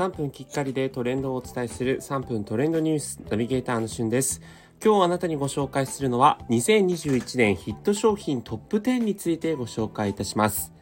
3分きっかりでトレンドをお伝えする3分トレンドニュースナビゲーターのしゅんです。今日あなたにご紹介するのは2021年ヒット商品トップ10についてご紹介いたします。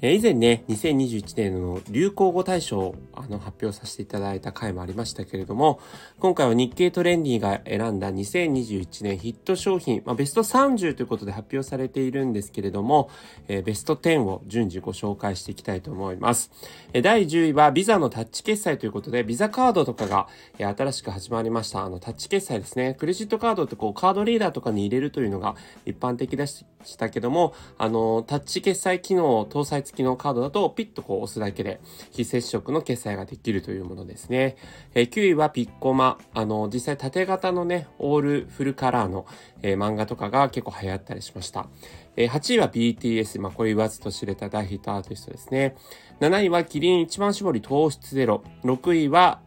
え以前ね、2021年の流行語大賞をあの発表させていただいた回もありましたけれども、今回は日経トレンディが選んだ2021年ヒット商品、まあ、ベスト30ということで発表されているんですけれども、えー、ベスト10を順次ご紹介していきたいと思います。え第10位はビザのタッチ決済ということで、ビザカードとかが、え新しく始まりました。あのタッチ決済ですね。クレジットカードってこうカードリーダーとかに入れるというのが一般的でししたけども、あのタッチ決済機能搭載付きのカードだとピッとこう押すだけで非接触の決済ができるというものですね。えー、9位はピッコマ。あの、実際縦型のね、オールフルカラーの、えー、漫画とかが結構流行ったりしました。えー、8位は BTS。まあ、これ言わずと知れた大ヒットアーティストですね。7位はキリン一番搾り糖質ゼロ。6位は、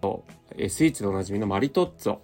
えー、スイーツでおなじみのマリトッツォ。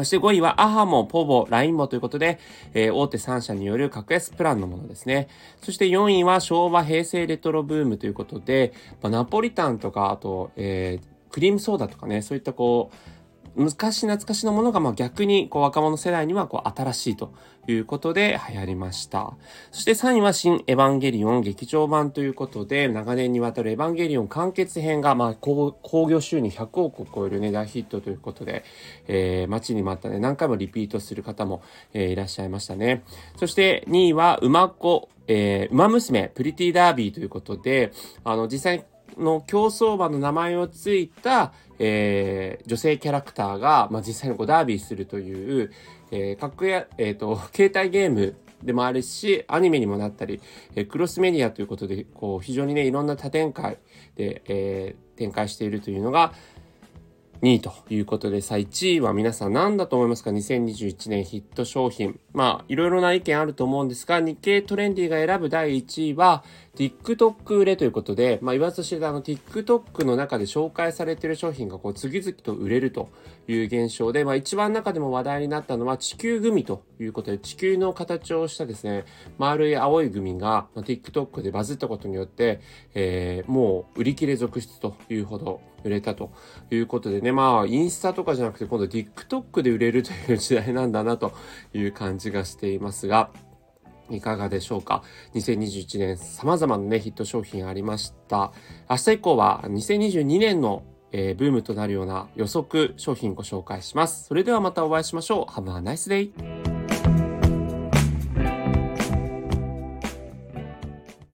そして5位はアハモ、ポボ、ラインボということで、えー、大手3社による格安プランのものですね。そして4位は昭和、平成レトロブームということで、ま、ナポリタンとか、あと、えー、クリームソーダとかね、そういったこう、昔懐かしのものがまあ逆にこう若者世代にはこう新しいということで流行りました。そして3位は新エヴァンゲリオン劇場版ということで長年にわたるエヴァンゲリオン完結編がまあ興行収入100億を超えるね大ヒットということで、えー、待ちに待ったね何回もリピートする方も、え、いらっしゃいましたね。そして2位は馬子えー、馬娘、プリティダービーということで、あの、実際の競走馬の名前をついた、えー、女性キャラクターが、まあ、実際にこうダービーするという、えー、格や、えっ、ー、と、携帯ゲームでもあるし、アニメにもなったり、え、クロスメディアということで、こう、非常にね、いろんな多展開で、え、展開しているというのが、2位ということでさあ、1位は皆さん何だと思いますか ?2021 年ヒット商品。まあ、いろいろな意見あると思うんですが、日経トレンディが選ぶ第1位は、TikTok 売れということで、まあ、言わずと知れたあの TikTok の中で紹介されている商品がこう次々と売れるという現象で、まあ、一番中でも話題になったのは地球グミということで、地球の形をしたですね、丸い青いグミが、まあ、TikTok でバズったことによって、えー、もう売り切れ続出というほど売れたということでね、まあ、インスタとかじゃなくて今度 TikTok で売れるという時代なんだなという感じがしていますが、いかがでしょうか ?2021 年様々なね、ヒット商品ありました。明日以降は2022年の、えー、ブームとなるような予測商品ご紹介します。それではまたお会いしましょう。Have a nice day!